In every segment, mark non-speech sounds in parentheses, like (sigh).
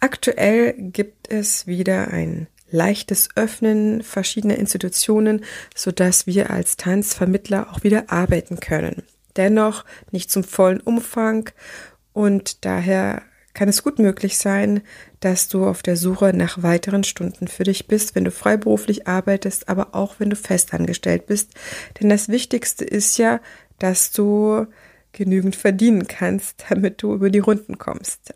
Aktuell gibt es wieder ein leichtes Öffnen verschiedener Institutionen, sodass wir als Tanzvermittler auch wieder arbeiten können. Dennoch nicht zum vollen Umfang und daher kann es gut möglich sein, dass du auf der Suche nach weiteren Stunden für dich bist, wenn du freiberuflich arbeitest, aber auch wenn du festangestellt bist. Denn das Wichtigste ist ja, dass du genügend verdienen kannst, (laughs) damit du über die Runden kommst.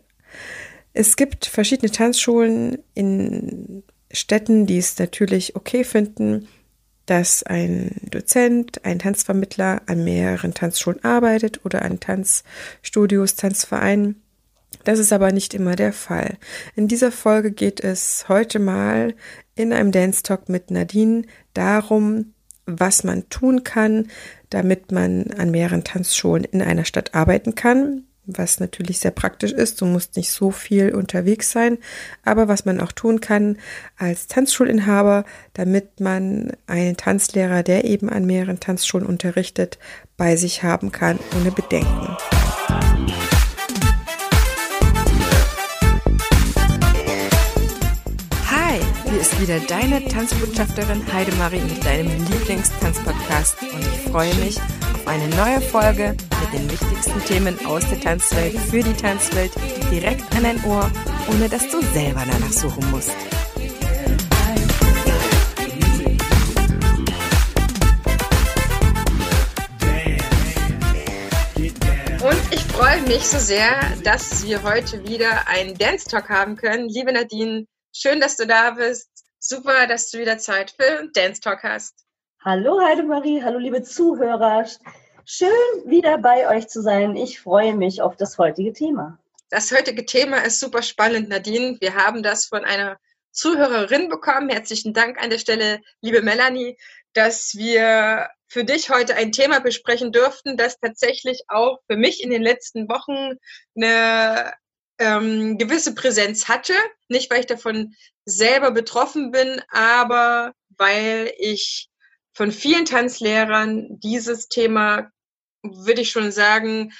Es gibt verschiedene Tanzschulen in Städten, die es natürlich okay finden, dass ein Dozent, ein Tanzvermittler an mehreren Tanzschulen arbeitet oder an Tanzstudios, Tanzvereinen. Das ist aber nicht immer der Fall. In dieser Folge geht es heute mal in einem Dance Talk mit Nadine darum, was man tun kann, damit man an mehreren Tanzschulen in einer Stadt arbeiten kann, was natürlich sehr praktisch ist. Du musst nicht so viel unterwegs sein, aber was man auch tun kann als Tanzschulinhaber, damit man einen Tanzlehrer, der eben an mehreren Tanzschulen unterrichtet, bei sich haben kann, ohne Bedenken. Wieder deine Tanzbotschafterin Heidemarie mit deinem Lieblingstanzpodcast und ich freue mich auf eine neue Folge mit den wichtigsten Themen aus der Tanzwelt für die Tanzwelt direkt an dein Ohr, ohne dass du selber danach suchen musst. Und ich freue mich so sehr, dass wir heute wieder einen Dance Talk haben können. Liebe Nadine, schön, dass du da bist. Super, dass du wieder Zeit für einen Dance Talk hast. Hallo Heidemarie, hallo liebe Zuhörer. Schön wieder bei euch zu sein. Ich freue mich auf das heutige Thema. Das heutige Thema ist super spannend, Nadine. Wir haben das von einer Zuhörerin bekommen. Herzlichen Dank an der Stelle, liebe Melanie, dass wir für dich heute ein Thema besprechen dürften, das tatsächlich auch für mich in den letzten Wochen eine ähm, gewisse Präsenz hatte. Nicht, weil ich davon selber betroffen bin, aber weil ich von vielen Tanzlehrern dieses Thema, würde ich schon sagen,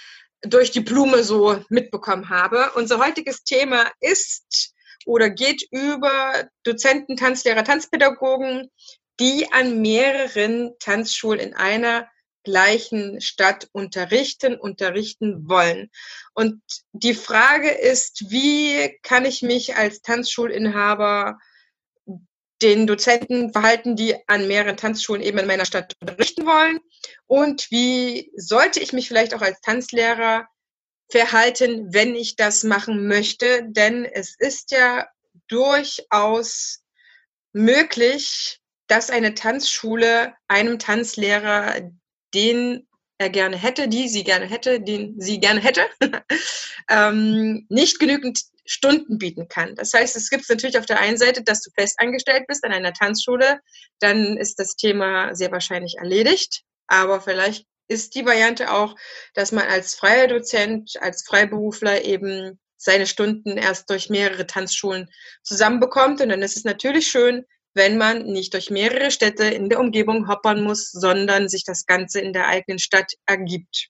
durch die Blume so mitbekommen habe. Unser heutiges Thema ist oder geht über Dozenten, Tanzlehrer, Tanzpädagogen, die an mehreren Tanzschulen in einer gleichen Stadt unterrichten, unterrichten wollen. Und die Frage ist, wie kann ich mich als Tanzschulinhaber den Dozenten verhalten, die an mehreren Tanzschulen eben in meiner Stadt unterrichten wollen? Und wie sollte ich mich vielleicht auch als Tanzlehrer verhalten, wenn ich das machen möchte? Denn es ist ja durchaus möglich, dass eine Tanzschule einem Tanzlehrer, den er gerne hätte, die sie gerne hätte, den sie gerne hätte, (laughs) ähm, nicht genügend Stunden bieten kann. Das heißt, es gibt natürlich auf der einen Seite, dass du fest angestellt bist an einer Tanzschule, dann ist das Thema sehr wahrscheinlich erledigt. Aber vielleicht ist die Variante auch, dass man als freier Dozent, als Freiberufler eben seine Stunden erst durch mehrere Tanzschulen zusammenbekommt. Und dann ist es natürlich schön, wenn man nicht durch mehrere Städte in der Umgebung hoppern muss, sondern sich das Ganze in der eigenen Stadt ergibt.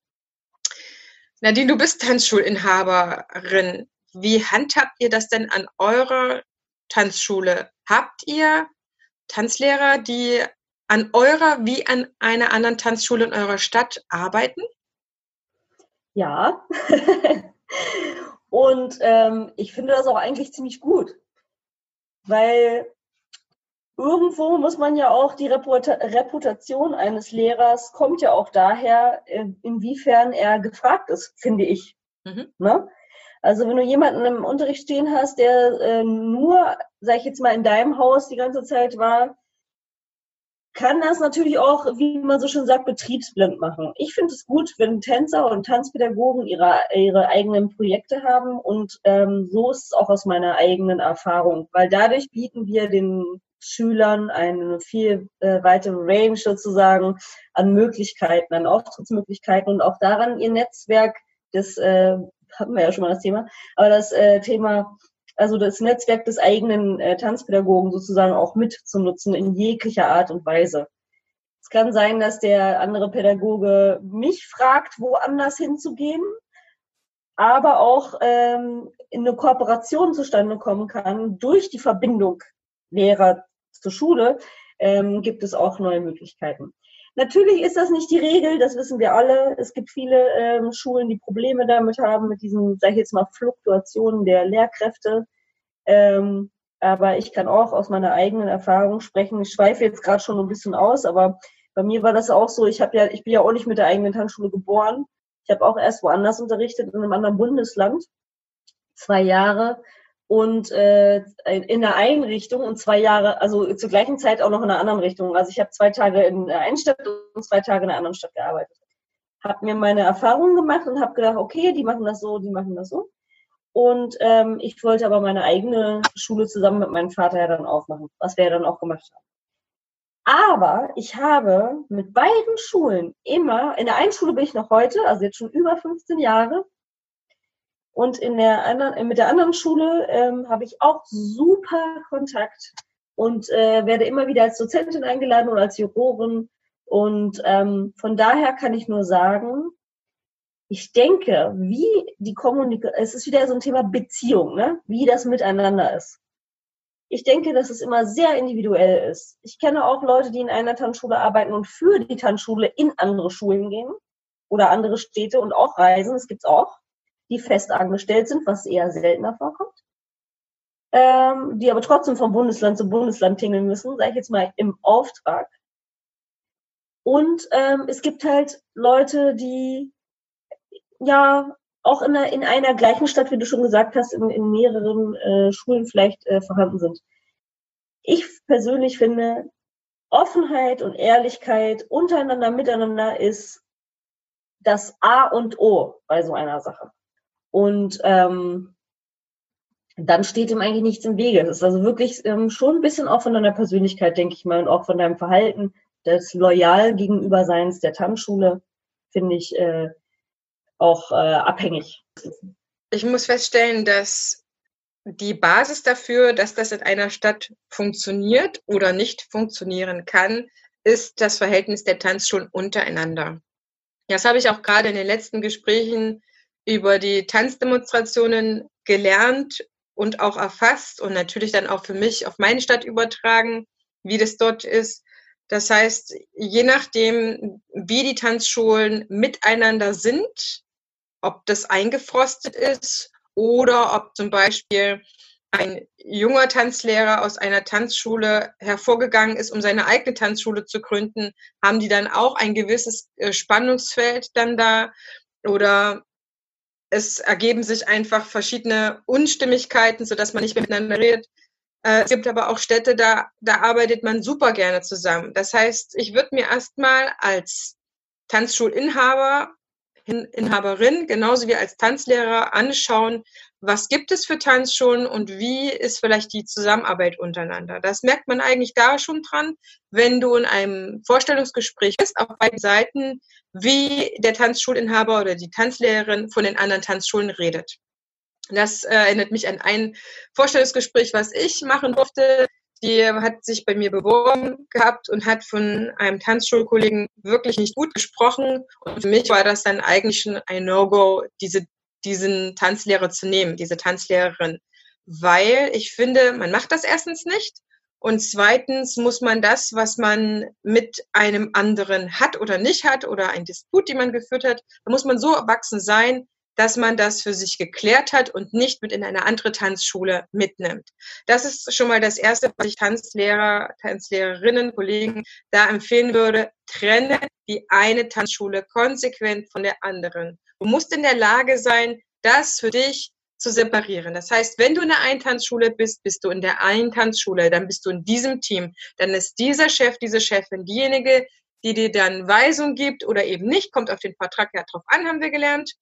Nadine, du bist Tanzschulinhaberin. Wie handhabt ihr das denn an eurer Tanzschule? Habt ihr Tanzlehrer, die an eurer wie an einer anderen Tanzschule in eurer Stadt arbeiten? Ja. (laughs) Und ähm, ich finde das auch eigentlich ziemlich gut, weil irgendwo muss man ja auch die Reputation eines Lehrers kommt ja auch daher, äh, inwiefern er gefragt ist, finde ich. Mhm. Ne? Also wenn du jemanden im Unterricht stehen hast, der äh, nur, sag ich jetzt mal, in deinem Haus die ganze Zeit war, kann das natürlich auch, wie man so schön sagt, betriebsblind machen. Ich finde es gut, wenn Tänzer und Tanzpädagogen ihre, ihre eigenen Projekte haben und ähm, so ist es auch aus meiner eigenen Erfahrung, weil dadurch bieten wir den Schülern eine viel äh, weitere Range sozusagen an Möglichkeiten, an Auftrittsmöglichkeiten und auch daran ihr Netzwerk des äh, hatten wir ja schon mal das Thema, aber das äh, Thema, also das Netzwerk des eigenen äh, Tanzpädagogen sozusagen auch mitzunutzen in jeglicher Art und Weise. Es kann sein, dass der andere Pädagoge mich fragt, woanders hinzugehen. aber auch ähm, in eine Kooperation zustande kommen kann durch die Verbindung Lehrer zur Schule, ähm, gibt es auch neue Möglichkeiten. Natürlich ist das nicht die Regel, das wissen wir alle. Es gibt viele ähm, Schulen, die Probleme damit haben, mit diesen, sag ich jetzt mal, Fluktuationen der Lehrkräfte. Ähm, aber ich kann auch aus meiner eigenen Erfahrung sprechen. Ich schweife jetzt gerade schon ein bisschen aus, aber bei mir war das auch so. Ich ja, ich bin ja auch nicht mit der eigenen Tanzschule geboren. Ich habe auch erst woanders unterrichtet, in einem anderen Bundesland, zwei Jahre und äh, in der Einrichtung und zwei Jahre, also zur gleichen Zeit auch noch in einer anderen Richtung. Also ich habe zwei Tage in der einen Stadt und zwei Tage in der anderen Stadt gearbeitet. Habe mir meine Erfahrungen gemacht und habe gedacht, okay, die machen das so, die machen das so. Und ähm, ich wollte aber meine eigene Schule zusammen mit meinem Vater ja dann aufmachen, was wir ja dann auch gemacht haben. Aber ich habe mit beiden Schulen immer, in der einen Schule bin ich noch heute, also jetzt schon über 15 Jahre, und in der anderen, mit der anderen Schule ähm, habe ich auch super Kontakt und äh, werde immer wieder als Dozentin eingeladen oder als Jurorin. Und ähm, von daher kann ich nur sagen, ich denke, wie die Kommunikation, es ist wieder so ein Thema Beziehung, ne? wie das miteinander ist. Ich denke, dass es immer sehr individuell ist. Ich kenne auch Leute, die in einer Tanzschule arbeiten und für die Tanzschule in andere Schulen gehen oder andere Städte und auch reisen. Das gibt's auch die fest angestellt sind, was eher seltener vorkommt, ähm, die aber trotzdem vom Bundesland zu Bundesland tingeln müssen, sage ich jetzt mal im Auftrag. Und ähm, es gibt halt Leute, die ja auch in einer, in einer gleichen Stadt, wie du schon gesagt hast, in, in mehreren äh, Schulen vielleicht äh, vorhanden sind. Ich persönlich finde, Offenheit und Ehrlichkeit untereinander, miteinander ist das A und O bei so einer Sache. Und ähm, dann steht ihm eigentlich nichts im Wege. Es ist also wirklich ähm, schon ein bisschen auch von deiner Persönlichkeit, denke ich mal, und auch von deinem Verhalten des loyal gegenüberseins der Tanzschule, finde ich äh, auch äh, abhängig. Ich muss feststellen, dass die Basis dafür, dass das in einer Stadt funktioniert oder nicht funktionieren kann, ist das Verhältnis der Tanzschulen untereinander. Das habe ich auch gerade in den letzten Gesprächen über die Tanzdemonstrationen gelernt und auch erfasst und natürlich dann auch für mich auf meine Stadt übertragen, wie das dort ist. Das heißt, je nachdem, wie die Tanzschulen miteinander sind, ob das eingefrostet ist oder ob zum Beispiel ein junger Tanzlehrer aus einer Tanzschule hervorgegangen ist, um seine eigene Tanzschule zu gründen, haben die dann auch ein gewisses äh, Spannungsfeld dann da oder es ergeben sich einfach verschiedene Unstimmigkeiten, sodass man nicht miteinander redet. Äh, es gibt aber auch Städte, da, da arbeitet man super gerne zusammen. Das heißt, ich würde mir erstmal als Tanzschulinhaber, Inhaberin, genauso wie als Tanzlehrer anschauen, was gibt es für Tanzschulen und wie ist vielleicht die Zusammenarbeit untereinander. Das merkt man eigentlich da schon dran, wenn du in einem Vorstellungsgespräch bist, auf beiden Seiten, wie der Tanzschulinhaber oder die Tanzlehrerin von den anderen Tanzschulen redet. Das äh, erinnert mich an ein Vorstellungsgespräch, was ich machen durfte. Die hat sich bei mir beworben gehabt und hat von einem Tanzschulkollegen wirklich nicht gut gesprochen. Und für mich war das dann eigentlich schon ein No-Go, diese diesen Tanzlehrer zu nehmen, diese Tanzlehrerin. Weil ich finde, man macht das erstens nicht. Und zweitens muss man das, was man mit einem anderen hat oder nicht hat oder ein Disput, die man geführt hat, da muss man so erwachsen sein, dass man das für sich geklärt hat und nicht mit in eine andere Tanzschule mitnimmt. Das ist schon mal das Erste, was ich Tanzlehrer, Tanzlehrerinnen, Kollegen da empfehlen würde. Trenne die eine Tanzschule konsequent von der anderen. Du musst in der Lage sein, das für dich zu separieren. Das heißt, wenn du in der Eintanzschule bist, bist du in der Eintanzschule, dann bist du in diesem Team. Dann ist dieser Chef, diese Chefin diejenige, die dir dann Weisung gibt oder eben nicht, kommt auf den Vertrag ja drauf an, haben wir gelernt.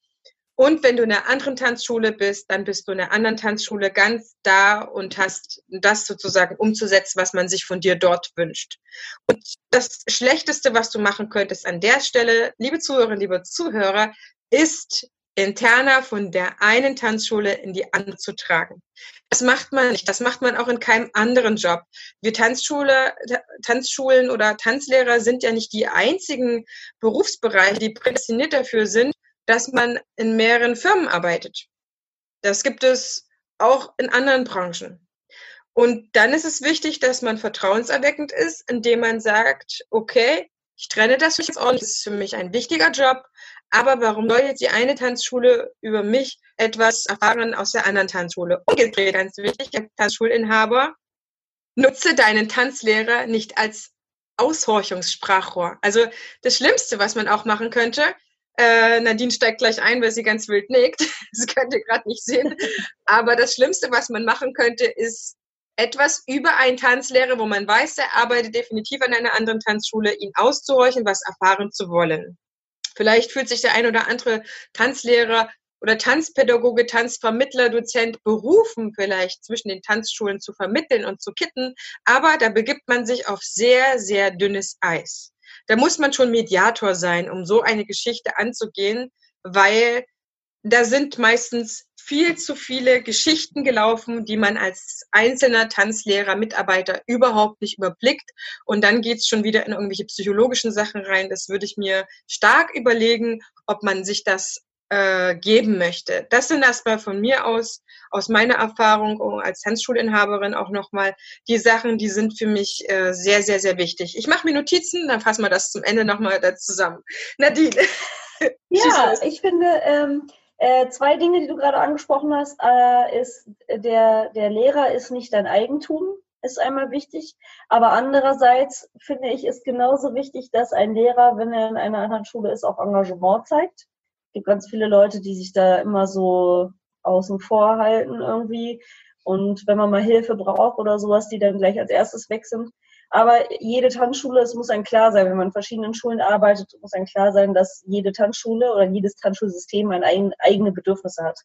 Und wenn du in einer anderen Tanzschule bist, dann bist du in einer anderen Tanzschule ganz da und hast das sozusagen umzusetzen, was man sich von dir dort wünscht. Und das Schlechteste, was du machen könntest an der Stelle, liebe Zuhörerinnen, liebe Zuhörer, ist interner von der einen Tanzschule in die andere zu tragen. Das macht man nicht. Das macht man auch in keinem anderen Job. Wir Tanzschule, Tanzschulen oder Tanzlehrer sind ja nicht die einzigen Berufsbereiche, die prädestiniert dafür sind, dass man in mehreren Firmen arbeitet. Das gibt es auch in anderen Branchen. Und dann ist es wichtig, dass man vertrauenserweckend ist, indem man sagt, okay, ich trenne das jetzt ordentlich, das ist für mich ein wichtiger Job, aber warum soll jetzt die eine Tanzschule über mich etwas erfahren aus der anderen Tanzschule? Umgedreht, ganz wichtig, Tanzschulinhaber, nutze deinen Tanzlehrer nicht als Aushorchungssprachrohr. Also das Schlimmste, was man auch machen könnte, äh, Nadine steigt gleich ein, weil sie ganz wild nickt. (laughs) Das könnt ihr gerade nicht sehen. Aber das Schlimmste, was man machen könnte, ist etwas über einen Tanzlehrer, wo man weiß, der arbeitet definitiv an einer anderen Tanzschule, ihn auszuhorchen, was erfahren zu wollen. Vielleicht fühlt sich der ein oder andere Tanzlehrer oder Tanzpädagoge, Tanzvermittler, Dozent berufen, vielleicht zwischen den Tanzschulen zu vermitteln und zu kitten, aber da begibt man sich auf sehr, sehr dünnes Eis. Da muss man schon Mediator sein, um so eine Geschichte anzugehen, weil da sind meistens viel zu viele Geschichten gelaufen, die man als einzelner Tanzlehrer, Mitarbeiter überhaupt nicht überblickt. Und dann geht's schon wieder in irgendwelche psychologischen Sachen rein. Das würde ich mir stark überlegen, ob man sich das äh, geben möchte. Das sind erstmal von mir aus, aus meiner Erfahrung als Tanzschulinhaberin auch nochmal die Sachen, die sind für mich äh, sehr, sehr, sehr wichtig. Ich mache mir Notizen, dann fassen wir das zum Ende nochmal zusammen. Nadine. (laughs) Ja, ich finde, ähm, äh, zwei Dinge, die du gerade angesprochen hast, äh, ist, der, der Lehrer ist nicht dein Eigentum, ist einmal wichtig. Aber andererseits finde ich, ist genauso wichtig, dass ein Lehrer, wenn er in einer anderen Schule ist, auch Engagement zeigt. Es gibt ganz viele Leute, die sich da immer so außen vor halten irgendwie. Und wenn man mal Hilfe braucht oder sowas, die dann gleich als erstes weg sind. Aber jede Tanzschule, es muss ein klar sein, wenn man in verschiedenen Schulen arbeitet, muss ein klar sein, dass jede Tanzschule oder jedes Tanzschulsystem ein eigen, eigene Bedürfnisse hat.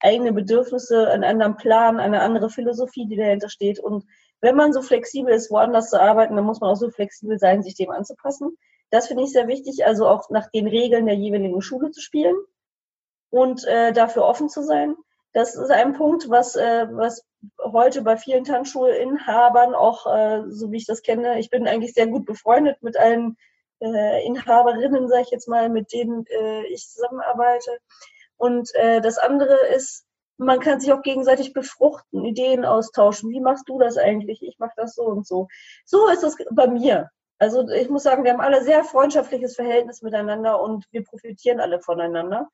Eigene Bedürfnisse, einen anderen Plan, eine andere Philosophie, die dahinter steht. Und wenn man so flexibel ist, woanders zu arbeiten, dann muss man auch so flexibel sein, sich dem anzupassen. Das finde ich sehr wichtig, also auch nach den Regeln der jeweiligen Schule zu spielen und äh, dafür offen zu sein. Das ist ein Punkt, was, äh, was heute bei vielen Tanzschulinhabern auch, äh, so wie ich das kenne, ich bin eigentlich sehr gut befreundet mit allen äh, Inhaberinnen, sage ich jetzt mal, mit denen äh, ich zusammenarbeite. Und äh, das andere ist, man kann sich auch gegenseitig befruchten, Ideen austauschen. Wie machst du das eigentlich? Ich mache das so und so. So ist das bei mir. Also ich muss sagen, wir haben alle sehr freundschaftliches Verhältnis miteinander und wir profitieren alle voneinander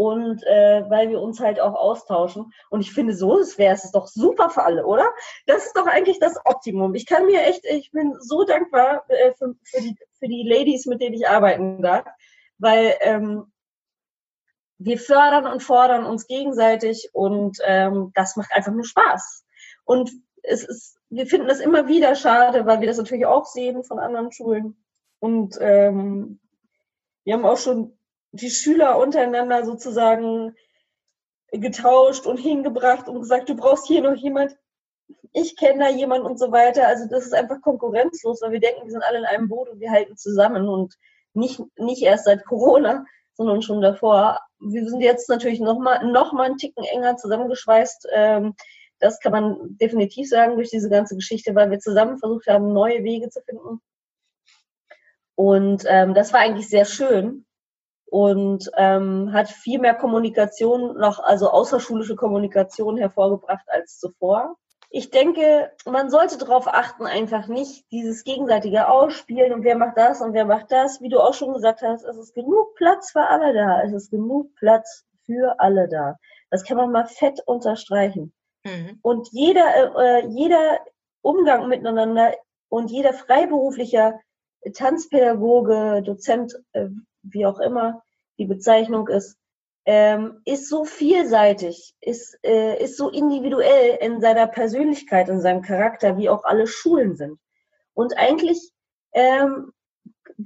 und äh, weil wir uns halt auch austauschen. Und ich finde, so wäre es doch super für alle, oder? Das ist doch eigentlich das Optimum. Ich kann mir echt, ich bin so dankbar äh, für, für, die, für die Ladies, mit denen ich arbeiten darf, weil ähm, wir fördern und fordern uns gegenseitig und ähm, das macht einfach nur Spaß. Und es ist, wir finden das immer wieder schade, weil wir das natürlich auch sehen von anderen Schulen. Und ähm, wir haben auch schon die Schüler untereinander sozusagen getauscht und hingebracht und gesagt, du brauchst hier noch jemand, ich kenne da jemand und so weiter. Also das ist einfach konkurrenzlos, weil wir denken, wir sind alle in einem Boot und wir halten zusammen und nicht, nicht erst seit Corona, sondern schon davor. Wir sind jetzt natürlich nochmal noch mal einen Ticken enger zusammengeschweißt. Ähm, das kann man definitiv sagen durch diese ganze Geschichte, weil wir zusammen versucht haben, neue Wege zu finden. Und ähm, das war eigentlich sehr schön und ähm, hat viel mehr Kommunikation noch, also außerschulische Kommunikation hervorgebracht als zuvor. Ich denke, man sollte darauf achten, einfach nicht dieses gegenseitige Ausspielen und wer macht das und wer macht das. Wie du auch schon gesagt hast, es ist genug Platz für alle da. Es ist genug Platz für alle da. Das kann man mal fett unterstreichen. Mhm. Und jeder, äh, jeder Umgang miteinander und jeder freiberuflicher Tanzpädagoge, Dozent, äh, wie auch immer die Bezeichnung ist, ähm, ist so vielseitig, ist, äh, ist so individuell in seiner Persönlichkeit, in seinem Charakter, wie auch alle Schulen sind. Und eigentlich ähm,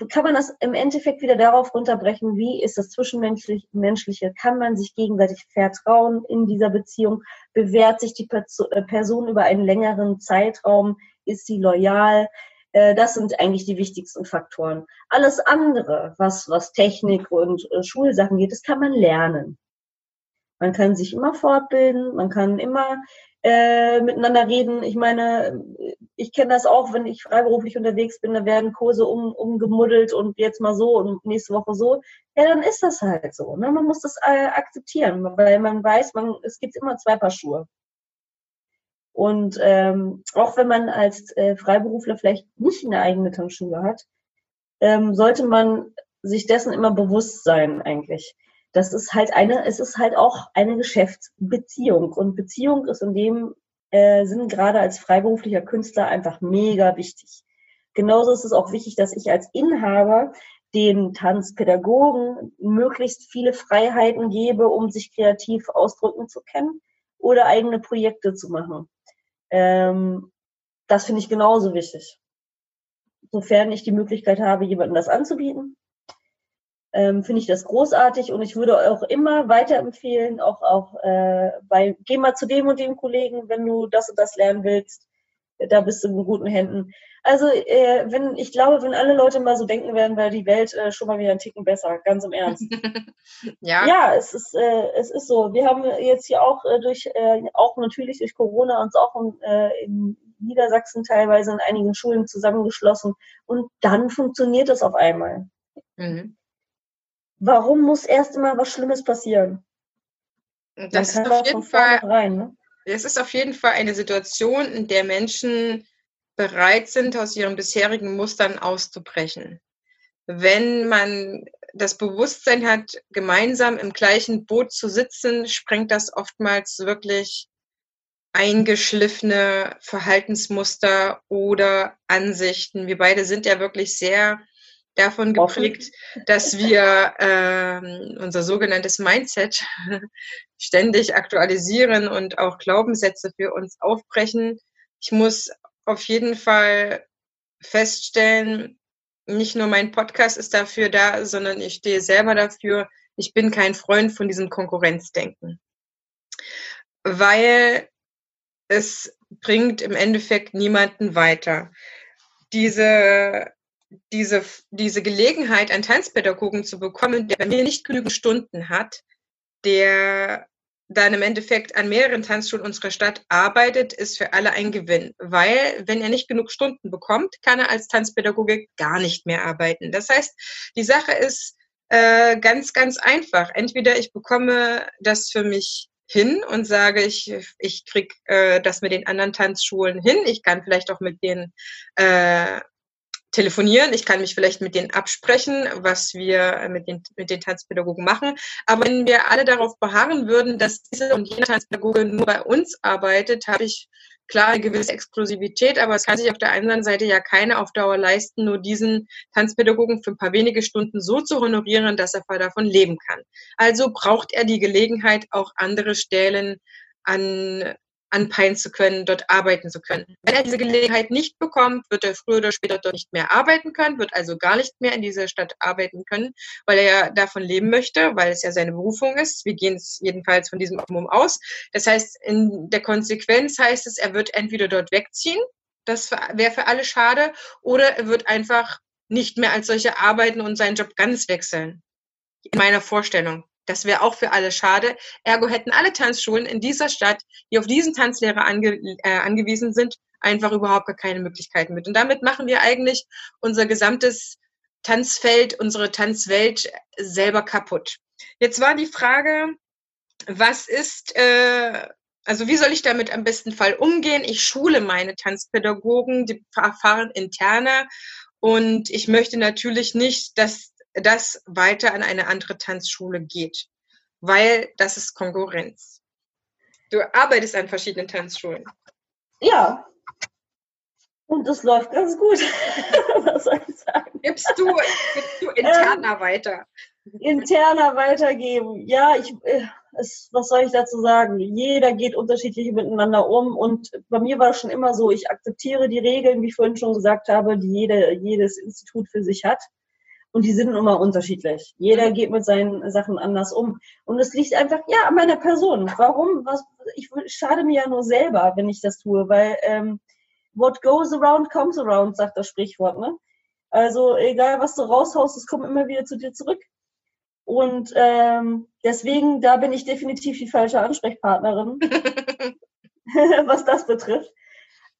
kann man das im Endeffekt wieder darauf runterbrechen, wie ist das Zwischenmenschliche, Menschliche, kann man sich gegenseitig vertrauen in dieser Beziehung, bewährt sich die äh, Person über einen längeren Zeitraum, ist sie loyal, das sind eigentlich die wichtigsten Faktoren. Alles andere, was, was Technik und äh, Schulsachen geht, das kann man lernen. Man kann sich immer fortbilden, man kann immer äh, miteinander reden. Ich meine, ich kenne das auch, wenn ich freiberuflich unterwegs bin, da werden Kurse um, umgemuddelt und jetzt mal so und nächste Woche so. Ja, dann ist das halt so. Ne? Man muss das äh, akzeptieren, weil man weiß, man, es gibt immer zwei Paar Schuhe. Und ähm, auch wenn man als äh, Freiberufler vielleicht nicht eine eigene Tanzschule hat, ähm, sollte man sich dessen immer bewusst sein eigentlich. Das ist halt eine, es ist halt auch eine Geschäftsbeziehung. Und Beziehung ist in dem äh, Sinn gerade als freiberuflicher Künstler einfach mega wichtig. Genauso ist es auch wichtig, dass ich als Inhaber den Tanzpädagogen möglichst viele Freiheiten gebe, um sich kreativ ausdrücken zu können oder eigene Projekte zu machen. Ähm, das finde ich genauso wichtig. Sofern ich die Möglichkeit habe, jemandem das anzubieten, ähm, finde ich das großartig und ich würde auch immer weiterempfehlen, auch auch äh, bei, geh mal zu dem und dem Kollegen, wenn du das und das lernen willst, da bist du in guten Händen. Also äh, wenn ich glaube, wenn alle Leute mal so denken werden, wäre die Welt äh, schon mal wieder ein Ticken besser, ganz im Ernst. (laughs) ja. Ja, es ist äh, es ist so. Wir haben jetzt hier auch äh, durch äh, auch natürlich durch Corona uns auch in, äh, in Niedersachsen teilweise in einigen Schulen zusammengeschlossen und dann funktioniert das auf einmal. Mhm. Warum muss erst immer was Schlimmes passieren? Das ist auf jeden Fall rein, ne? es ist auf jeden Fall eine Situation, in der Menschen bereit sind, aus ihren bisherigen Mustern auszubrechen. Wenn man das Bewusstsein hat, gemeinsam im gleichen Boot zu sitzen, sprengt das oftmals wirklich eingeschliffene Verhaltensmuster oder Ansichten. Wir beide sind ja wirklich sehr davon geprägt, dass wir äh, unser sogenanntes Mindset (laughs) ständig aktualisieren und auch Glaubenssätze für uns aufbrechen. Ich muss auf jeden Fall feststellen, nicht nur mein Podcast ist dafür da, sondern ich stehe selber dafür. Ich bin kein Freund von diesem Konkurrenzdenken, weil es bringt im Endeffekt niemanden weiter. Diese diese, diese Gelegenheit, einen Tanzpädagogen zu bekommen, der bei mir nicht genügend Stunden hat, der dann im Endeffekt an mehreren Tanzschulen unserer Stadt arbeitet, ist für alle ein Gewinn. Weil, wenn er nicht genug Stunden bekommt, kann er als Tanzpädagoge gar nicht mehr arbeiten. Das heißt, die Sache ist äh, ganz, ganz einfach. Entweder ich bekomme das für mich hin und sage, ich, ich krieg äh, das mit den anderen Tanzschulen hin. Ich kann vielleicht auch mit den äh, telefonieren, ich kann mich vielleicht mit denen absprechen, was wir mit den, mit den Tanzpädagogen machen. Aber wenn wir alle darauf beharren würden, dass diese und jene Tanzpädagoge nur bei uns arbeitet, habe ich klar eine gewisse Exklusivität, aber es kann sich auf der anderen Seite ja keiner auf Dauer leisten, nur diesen Tanzpädagogen für ein paar wenige Stunden so zu honorieren, dass er davon leben kann. Also braucht er die Gelegenheit, auch andere Stellen an anpeilen zu können, dort arbeiten zu können. Wenn er diese Gelegenheit nicht bekommt, wird er früher oder später dort nicht mehr arbeiten können, wird also gar nicht mehr in dieser Stadt arbeiten können, weil er ja davon leben möchte, weil es ja seine Berufung ist. Wir gehen es jedenfalls von diesem Optimum aus. Das heißt, in der Konsequenz heißt es, er wird entweder dort wegziehen, das wäre für alle schade, oder er wird einfach nicht mehr als solche arbeiten und seinen Job ganz wechseln. In meiner Vorstellung. Das wäre auch für alle schade. Ergo hätten alle Tanzschulen in dieser Stadt, die auf diesen Tanzlehrer ange, äh, angewiesen sind, einfach überhaupt gar keine Möglichkeiten mit. Und damit machen wir eigentlich unser gesamtes Tanzfeld, unsere Tanzwelt selber kaputt. Jetzt war die Frage, was ist, äh, also wie soll ich damit am besten Fall umgehen? Ich schule meine Tanzpädagogen, die erfahren interner und ich möchte natürlich nicht, dass das weiter an eine andere Tanzschule geht, weil das ist Konkurrenz. Du arbeitest an verschiedenen Tanzschulen. Ja. Und das läuft ganz gut. (laughs) Was soll ich sagen? Gibst du, gibst du interner ähm, weiter? Interner weitergeben. Ja, ich, äh, es, was soll ich dazu sagen? Jeder geht unterschiedlich miteinander um und bei mir war es schon immer so, ich akzeptiere die Regeln, wie ich vorhin schon gesagt habe, die jede, jedes Institut für sich hat. Und die sind immer unterschiedlich. Jeder mhm. geht mit seinen Sachen anders um. Und es liegt einfach, ja, an meiner Person. Warum? Was, ich schade mir ja nur selber, wenn ich das tue, weil ähm, what goes around comes around, sagt das Sprichwort, ne? Also egal, was du raushaust, es kommt immer wieder zu dir zurück. Und ähm, deswegen, da bin ich definitiv die falsche Ansprechpartnerin, (laughs) (laughs) was das betrifft.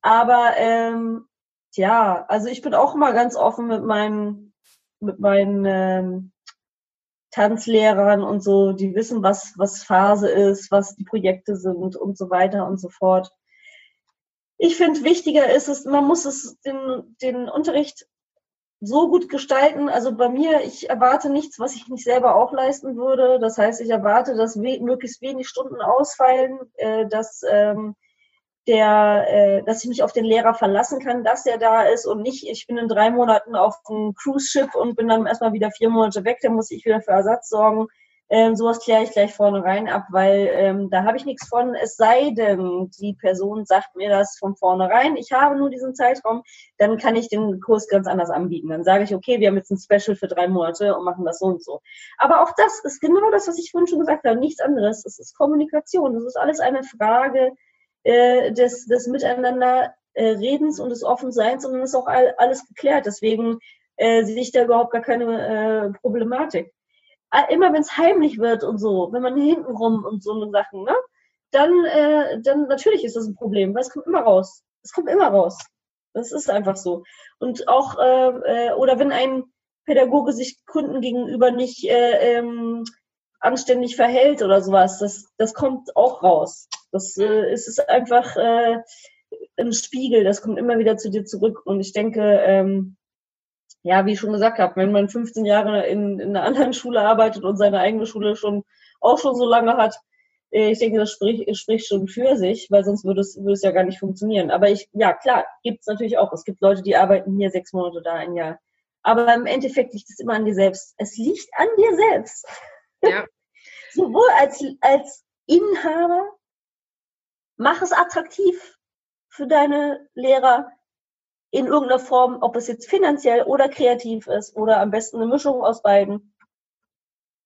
Aber ähm, ja, also ich bin auch immer ganz offen mit meinen, mit meinen ähm, Tanzlehrern und so, die wissen, was, was Phase ist, was die Projekte sind und so weiter und so fort. Ich finde, wichtiger ist es, man muss es den, den Unterricht so gut gestalten. Also bei mir, ich erwarte nichts, was ich nicht selber auch leisten würde. Das heißt, ich erwarte, dass we möglichst wenig Stunden ausfallen, äh, dass ähm, der, äh, dass ich mich auf den Lehrer verlassen kann, dass er da ist und nicht, ich bin in drei Monaten auf einem Cruise-Ship und bin dann erstmal wieder vier Monate weg, dann muss ich wieder für Ersatz sorgen. Ähm, sowas kläre ich gleich vornherein ab, weil ähm, da habe ich nichts von, es sei denn, die Person sagt mir das von vornherein, ich habe nur diesen Zeitraum, dann kann ich den Kurs ganz anders anbieten. Dann sage ich, okay, wir haben jetzt ein Special für drei Monate und machen das so und so. Aber auch das ist genau das, was ich vorhin schon gesagt habe, nichts anderes. Es ist Kommunikation, das ist alles eine Frage äh, des, des Miteinander äh, Redens und des Offenseins und dann ist auch all, alles geklärt. Deswegen äh, sehe ich da überhaupt gar keine äh, Problematik immer wenn es heimlich wird und so, wenn man hintenrum und so eine Sachen, ne, dann, äh, dann natürlich ist das ein Problem, weil es kommt immer raus. Es kommt immer raus. Das ist einfach so. Und auch, äh, äh, oder wenn ein Pädagoge sich Kunden gegenüber nicht äh, ähm, anständig verhält oder sowas, das, das kommt auch raus. Das äh, es ist einfach äh, ein Spiegel, das kommt immer wieder zu dir zurück. Und ich denke, ähm, ja, wie ich schon gesagt habe, wenn man 15 Jahre in, in einer anderen Schule arbeitet und seine eigene Schule schon auch schon so lange hat, äh, ich denke, das spricht, spricht schon für sich, weil sonst würde es, würde es ja gar nicht funktionieren. Aber ich, ja, klar, gibt es natürlich auch. Es gibt Leute, die arbeiten hier sechs Monate, da ein Jahr. Aber im Endeffekt liegt es immer an dir selbst. Es liegt an dir selbst. Ja. (laughs) Sowohl als, als Inhaber, mach es attraktiv für deine Lehrer, in irgendeiner Form, ob es jetzt finanziell oder kreativ ist oder am besten eine Mischung aus beiden.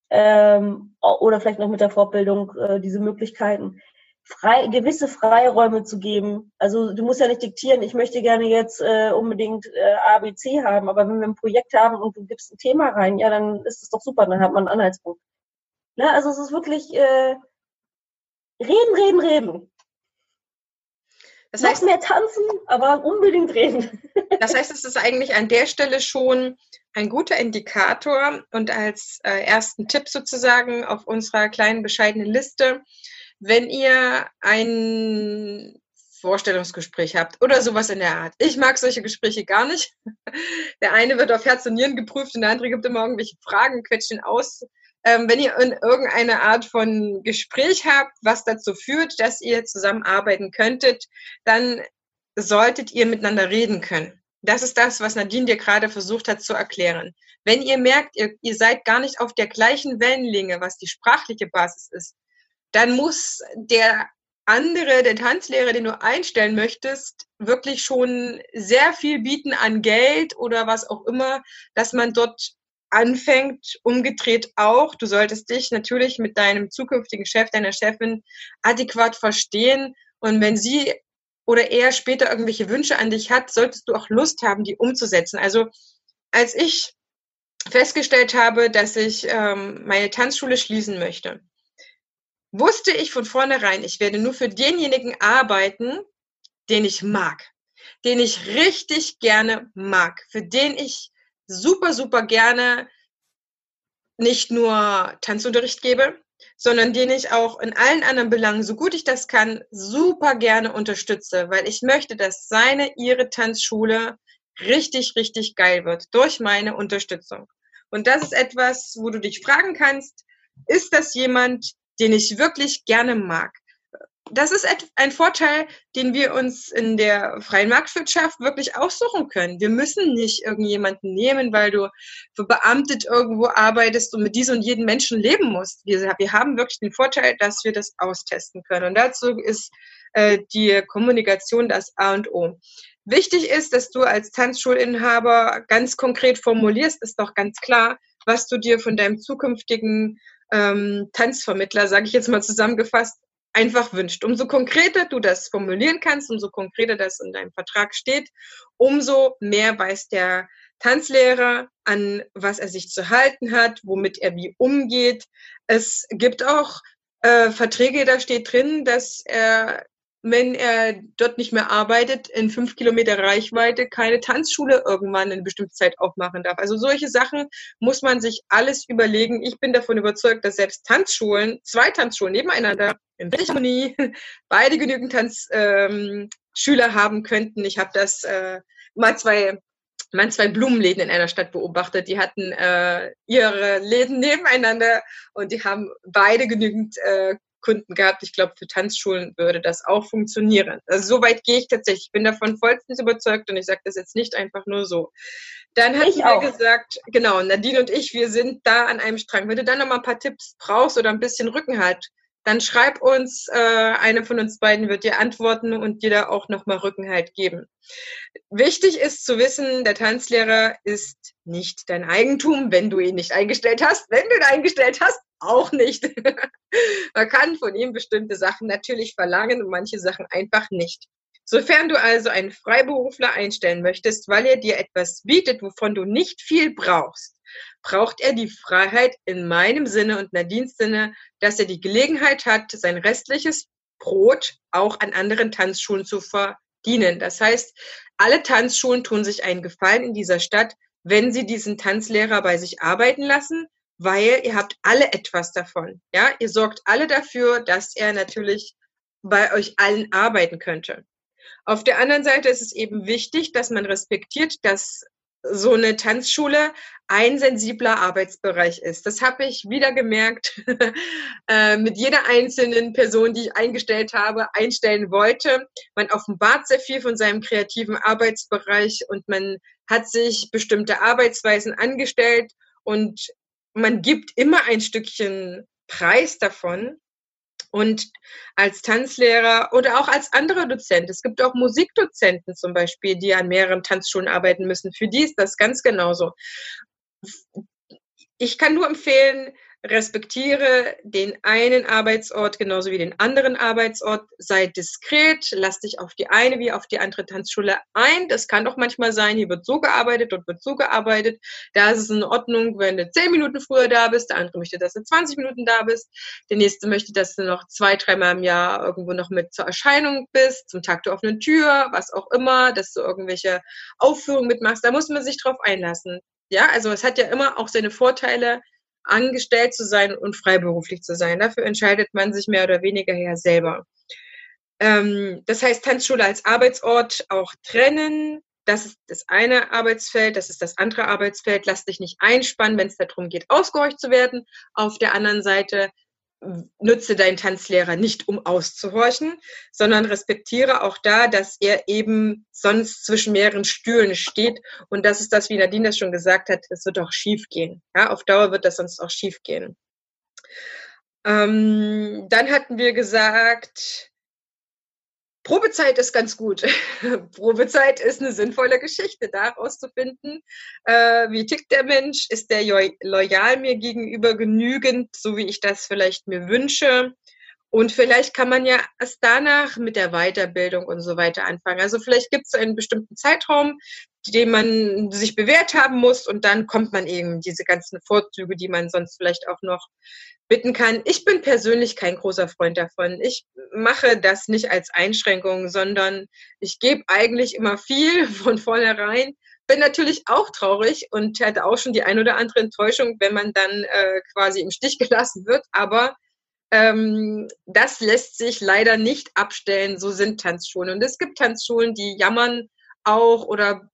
Ähm, oder vielleicht noch mit der Fortbildung äh, diese Möglichkeiten. Frei, gewisse Freiräume zu geben. Also du musst ja nicht diktieren, ich möchte gerne jetzt äh, unbedingt äh, A, B, C haben, aber wenn wir ein Projekt haben und du gibst ein Thema rein, ja, dann ist es doch super, dann hat man einen Anhaltspunkt. Ne? Also es ist wirklich äh, reden, reden, reden. Das heißt, Noch mehr tanzen, aber unbedingt reden. (laughs) Das heißt, es ist eigentlich an der Stelle schon ein guter Indikator und als äh, ersten Tipp sozusagen auf unserer kleinen bescheidenen Liste, wenn ihr ein Vorstellungsgespräch habt oder sowas in der Art. Ich mag solche Gespräche gar nicht. (laughs) Der eine wird auf Herz und Nieren geprüft und der andere gibt immer irgendwelche Fragen, quetschen aus ähm, wenn ihr in irgendeine Art von Gespräch habt, was dazu führt, dass ihr zusammenarbeiten könntet, dann solltet ihr miteinander reden können. Das ist das, was Nadine dir gerade versucht hat zu erklären. Wenn ihr merkt, ihr, ihr seid gar nicht auf der gleichen Wellenlänge, was die sprachliche Basis ist, dann muss der andere, der Tanzlehrer, den du einstellen möchtest, wirklich schon sehr viel bieten an Geld oder was auch immer, dass man dort anfängt, umgedreht auch. Du solltest dich natürlich mit deinem zukünftigen Chef, deiner Chefin adäquat verstehen. Und wenn sie oder er später irgendwelche Wünsche an dich hat, solltest du auch Lust haben, die umzusetzen. Also als ich festgestellt habe, dass ich ähm, meine Tanzschule schließen möchte, wusste ich von vornherein, ich werde nur für denjenigen arbeiten, den ich mag, den ich richtig gerne mag, für den ich super, super gerne nicht nur Tanzunterricht gebe, sondern den ich auch in allen anderen Belangen, so gut ich das kann, super gerne unterstütze, weil ich möchte, dass seine, ihre Tanzschule richtig, richtig geil wird durch meine Unterstützung. Und das ist etwas, wo du dich fragen kannst, ist das jemand, den ich wirklich gerne mag? Das ist ein Vorteil, den wir uns in der freien Marktwirtschaft wirklich aussuchen können. Wir müssen nicht irgendjemanden nehmen, weil du beamtet irgendwo arbeitest und mit diesem und jedem Menschen leben musst. Wir, wir haben wirklich den Vorteil, dass wir das austesten können. Und dazu ist äh, die Kommunikation das A und O. Wichtig ist, dass du als Tanzschulinhaber ganz konkret formulierst, ist doch ganz klar, was du dir von deinem zukünftigen ähm, Tanzvermittler, sage ich jetzt mal zusammengefasst, einfach wünscht. Umso konkreter du das formulieren kannst, umso konkreter das in deinem Vertrag steht, umso mehr weiß der Tanzlehrer, an was er sich zu halten hat, womit er wie umgeht. Es gibt auch äh, Verträge, da steht drin, dass er wenn er dort nicht mehr arbeitet, in fünf Kilometer Reichweite keine Tanzschule irgendwann in eine bestimmte Zeit aufmachen darf. Also solche Sachen muss man sich alles überlegen. Ich bin davon überzeugt, dass selbst Tanzschulen, zwei Tanzschulen nebeneinander in Harmonie, (laughs) beide genügend Tanzschüler ähm, haben könnten. Ich habe das äh, mal zwei mal zwei Blumenläden in einer Stadt beobachtet. Die hatten äh, ihre Läden nebeneinander und die haben beide genügend äh, Kunden gehabt. Ich glaube, für Tanzschulen würde das auch funktionieren. Also so weit gehe ich tatsächlich. Ich bin davon vollstens überzeugt und ich sage das jetzt nicht einfach nur so. Dann hat wir gesagt, genau, Nadine und ich, wir sind da an einem Strang. Wenn du dann noch mal ein paar Tipps brauchst oder ein bisschen Rückenhalt, dann schreib uns, äh, eine von uns beiden wird dir antworten und dir da auch nochmal Rückenhalt geben. Wichtig ist zu wissen, der Tanzlehrer ist nicht dein Eigentum, wenn du ihn nicht eingestellt hast. Wenn du ihn eingestellt hast, auch nicht. (laughs) Man kann von ihm bestimmte Sachen natürlich verlangen und manche Sachen einfach nicht. Sofern du also einen Freiberufler einstellen möchtest, weil er dir etwas bietet, wovon du nicht viel brauchst, braucht er die Freiheit in meinem Sinne und Nadines Sinne, dass er die Gelegenheit hat, sein restliches Brot auch an anderen Tanzschulen zu verdienen. Das heißt, alle Tanzschulen tun sich einen Gefallen in dieser Stadt, wenn sie diesen Tanzlehrer bei sich arbeiten lassen, weil ihr habt alle etwas davon. Ja, ihr sorgt alle dafür, dass er natürlich bei euch allen arbeiten könnte. Auf der anderen Seite ist es eben wichtig, dass man respektiert, dass so eine Tanzschule ein sensibler Arbeitsbereich ist. Das habe ich wieder gemerkt (laughs) äh, mit jeder einzelnen Person, die ich eingestellt habe, einstellen wollte. Man offenbart sehr viel von seinem kreativen Arbeitsbereich und man hat sich bestimmte Arbeitsweisen angestellt und man gibt immer ein Stückchen Preis davon. Und als Tanzlehrer oder auch als anderer Dozent, es gibt auch Musikdozenten zum Beispiel, die an mehreren Tanzschulen arbeiten müssen. Für die ist das ganz genauso. Ich kann nur empfehlen, respektiere den einen Arbeitsort genauso wie den anderen Arbeitsort, sei diskret, lass dich auf die eine wie auf die andere Tanzschule ein. Das kann doch manchmal sein, hier wird so gearbeitet, dort wird so gearbeitet. Da ist es in Ordnung, wenn du zehn Minuten früher da bist, der andere möchte, dass du 20 Minuten da bist, der nächste möchte, dass du noch zwei, dreimal im Jahr irgendwo noch mit zur Erscheinung bist, zum Tag der offenen Tür, was auch immer, dass du irgendwelche Aufführungen mitmachst. Da muss man sich drauf einlassen. Ja, also es hat ja immer auch seine Vorteile, angestellt zu sein und freiberuflich zu sein. Dafür entscheidet man sich mehr oder weniger ja selber. Ähm, das heißt, Tanzschule als Arbeitsort auch trennen. Das ist das eine Arbeitsfeld, das ist das andere Arbeitsfeld. Lass dich nicht einspannen, wenn es darum geht, ausgehorcht zu werden. Auf der anderen Seite nutze deinen Tanzlehrer nicht, um auszuhorchen, sondern respektiere auch da, dass er eben sonst zwischen mehreren Stühlen steht. Und das ist das, wie Nadine das schon gesagt hat, es wird auch schief gehen. Ja, auf Dauer wird das sonst auch schief gehen. Ähm, dann hatten wir gesagt, Probezeit ist ganz gut. (laughs) Probezeit ist eine sinnvolle Geschichte, da rauszufinden, äh, wie tickt der Mensch, ist der loyal mir gegenüber genügend, so wie ich das vielleicht mir wünsche. Und vielleicht kann man ja erst danach mit der Weiterbildung und so weiter anfangen. Also vielleicht gibt es einen bestimmten Zeitraum, den man sich bewährt haben muss und dann kommt man eben diese ganzen Vorzüge, die man sonst vielleicht auch noch bitten kann. Ich bin persönlich kein großer Freund davon. Ich mache das nicht als Einschränkung, sondern ich gebe eigentlich immer viel (laughs) von vornherein. Bin natürlich auch traurig und hatte auch schon die ein oder andere Enttäuschung, wenn man dann äh, quasi im Stich gelassen wird. Aber ähm, das lässt sich leider nicht abstellen. So sind Tanzschulen. Und es gibt Tanzschulen, die jammern auch oder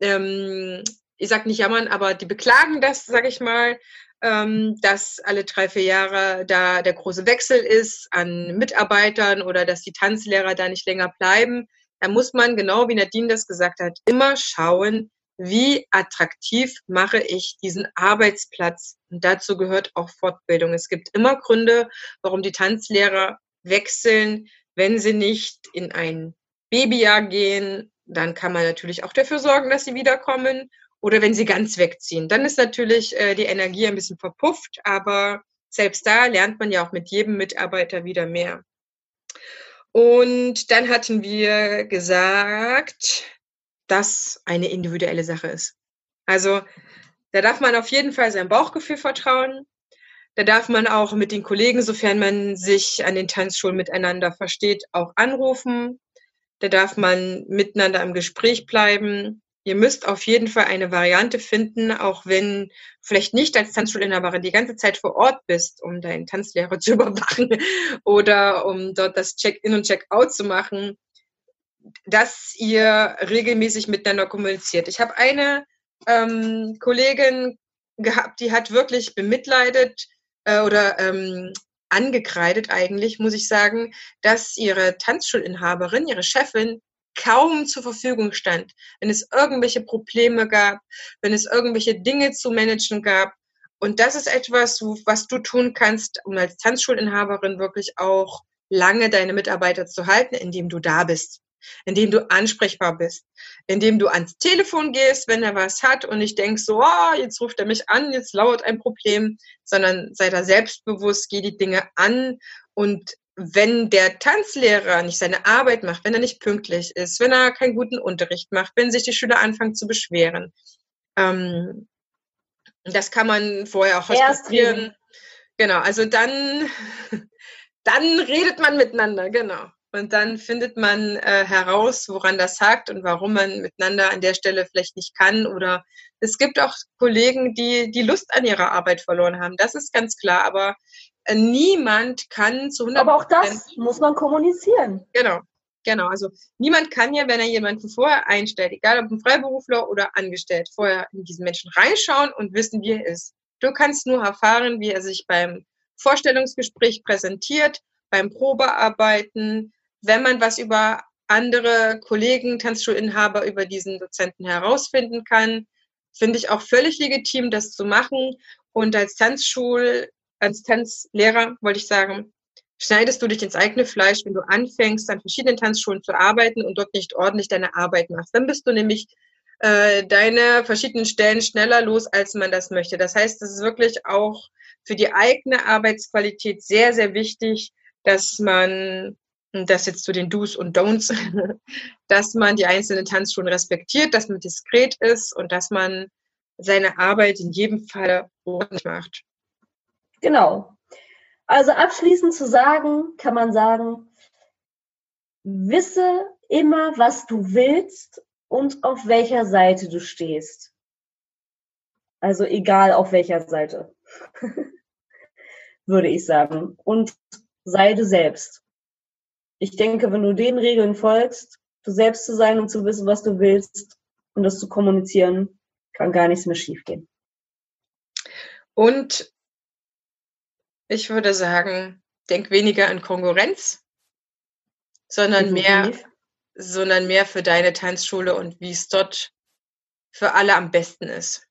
ähm, ich sag nicht jammern, aber die beklagen das, sag ich mal, ähm, dass alle drei, vier Jahre da der große Wechsel ist an Mitarbeitern oder dass die Tanzlehrer da nicht länger bleiben. Da muss man, genau wie Nadine das gesagt hat, immer schauen, wie attraktiv mache ich diesen Arbeitsplatz. Und dazu gehört auch Fortbildung. Es gibt immer Gründe, warum die Tanzlehrer wechseln, wenn sie nicht in ein Babyjahr gehen. Dann kann man natürlich auch dafür sorgen, dass sie wiederkommen oder wenn sie ganz wegziehen. Dann ist natürlich äh, die Energie ein bisschen verpufft, aber selbst da lernt man ja auch mit jedem Mitarbeiter wieder mehr. Und dann hatten wir gesagt, dass eine individuelle Sache ist. Also da darf man auf jeden Fall seinem Bauchgefühl vertrauen. Da darf man auch mit den Kollegen, sofern man sich an den Tanzschulen miteinander versteht, auch anrufen. Da darf man miteinander im Gespräch bleiben. Ihr müsst auf jeden Fall eine Variante finden, auch wenn vielleicht nicht als Tanzschulinhaberin die ganze Zeit vor Ort bist, um deinen Tanzlehrer (laughs) zu überwachen oder um dort das Check-in und Check-out zu machen, dass ihr regelmäßig miteinander kommuniziert. Ich habe eine ähm, Kollegin gehabt, die hat wirklich bemitleidet äh, oder ähm, angekreidet eigentlich, muss ich sagen, dass ihre Tanzschulinhaberin, ihre Chefin, kaum zur Verfügung stand, wenn es irgendwelche Probleme gab, wenn es irgendwelche Dinge zu managen gab. Und das ist etwas, was du tun kannst, um als Tanzschulinhaberin wirklich auch lange deine Mitarbeiter zu halten, indem du da bist indem du ansprechbar bist, indem du ans Telefon gehst, wenn er was hat und nicht denkst so, oh, jetzt ruft er mich an, jetzt lauert ein Problem, sondern sei da selbstbewusst, geh die Dinge an und wenn der Tanzlehrer nicht seine Arbeit macht, wenn er nicht pünktlich ist, wenn er keinen guten Unterricht macht, wenn sich die Schüler anfangen zu beschweren, ähm, das kann man vorher auch respektieren. Genau, also dann, (laughs) dann redet man miteinander, genau. Und dann findet man äh, heraus, woran das hakt und warum man miteinander an der Stelle vielleicht nicht kann. Oder es gibt auch Kollegen, die die Lust an ihrer Arbeit verloren haben. Das ist ganz klar. Aber äh, niemand kann zu 100 Aber auch das muss man kommunizieren. Genau. Genau, also niemand kann ja, wenn er jemanden vorher einstellt, egal ob ein Freiberufler oder angestellt, vorher in diesen Menschen reinschauen und wissen, wie er ist. Du kannst nur erfahren, wie er sich beim Vorstellungsgespräch präsentiert, beim Probearbeiten, wenn man was über andere Kollegen, Tanzschulinhaber, über diesen Dozenten herausfinden kann, finde ich auch völlig legitim, das zu machen. Und als Tanzschul, als Tanzlehrer wollte ich sagen, schneidest du dich ins eigene Fleisch, wenn du anfängst, an verschiedenen Tanzschulen zu arbeiten und dort nicht ordentlich deine Arbeit machst. Dann bist du nämlich äh, deine verschiedenen Stellen schneller los, als man das möchte. Das heißt, es ist wirklich auch für die eigene Arbeitsqualität sehr, sehr wichtig, dass man das jetzt zu den Do's und Don'ts, (laughs) dass man die einzelnen Tanzschulen respektiert, dass man diskret ist und dass man seine Arbeit in jedem Fall ordentlich macht. Genau. Also abschließend zu sagen, kann man sagen, wisse immer, was du willst und auf welcher Seite du stehst. Also egal auf welcher Seite, (laughs) würde ich sagen. Und sei du selbst ich denke, wenn du den Regeln folgst, du selbst zu sein und zu wissen, was du willst und das zu kommunizieren, kann gar nichts mehr schiefgehen. Und ich würde sagen, denk weniger an Konkurrenz, sondern mehr, sondern mehr für deine Tanzschule und wie es dort für alle am besten ist.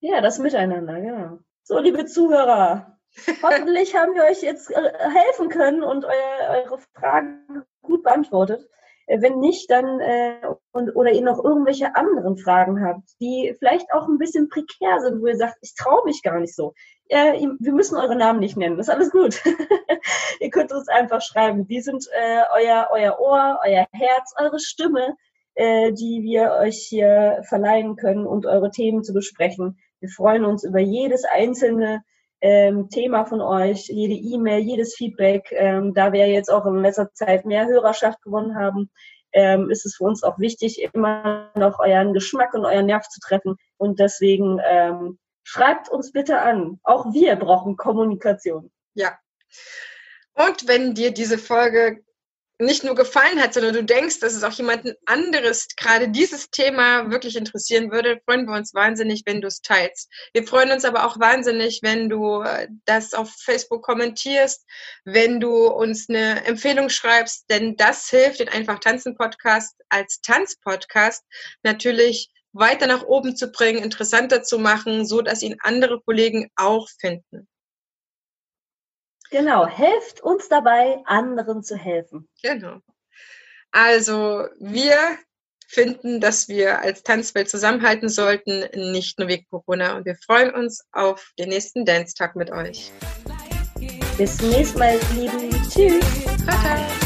Ja, das Miteinander, genau. So, liebe Zuhörer, Hoffentlich haben wir euch jetzt äh, helfen können und eure Fragen gut beantwortet. Äh, wenn nicht, dann äh, und, oder ihr noch irgendwelche anderen Fragen habt, die vielleicht auch ein bisschen prekär sind, wo ihr sagt, ich traue mich gar nicht so. Äh, wir müssen eure Namen nicht nennen, ist alles gut. (laughs) ihr könnt uns einfach schreiben. Wir sind äh, euer, euer Ohr, euer Herz, eure Stimme, äh, die wir euch hier verleihen können und eure Themen zu besprechen. Wir freuen uns über jedes einzelne ähm, Thema von euch, jede E-Mail, jedes Feedback. Ähm, da wir jetzt auch in letzter Zeit mehr Hörerschaft gewonnen haben, ähm, ist es für uns auch wichtig, immer noch euren Geschmack und euren Nerv zu treffen. Und deswegen ähm, schreibt uns bitte an. Auch wir brauchen Kommunikation. Ja. Und wenn dir diese Folge nicht nur gefallen hat, sondern du denkst, dass es auch jemanden anderes gerade dieses Thema wirklich interessieren würde, freuen wir uns wahnsinnig, wenn du es teilst. Wir freuen uns aber auch wahnsinnig, wenn du äh, das auf Facebook kommentierst, wenn du uns eine Empfehlung schreibst, denn das hilft den Einfach Tanzen Podcast als Tanzpodcast natürlich weiter nach oben zu bringen, interessanter zu machen, so dass ihn andere Kollegen auch finden. Genau, helft uns dabei, anderen zu helfen. Genau. Also wir finden, dass wir als Tanzwelt zusammenhalten sollten, nicht nur wegen Corona. Und wir freuen uns auf den nächsten Dance-Tag mit euch. Bis zum nächsten Mal, Lieben. Tschüss. Ciao, ciao.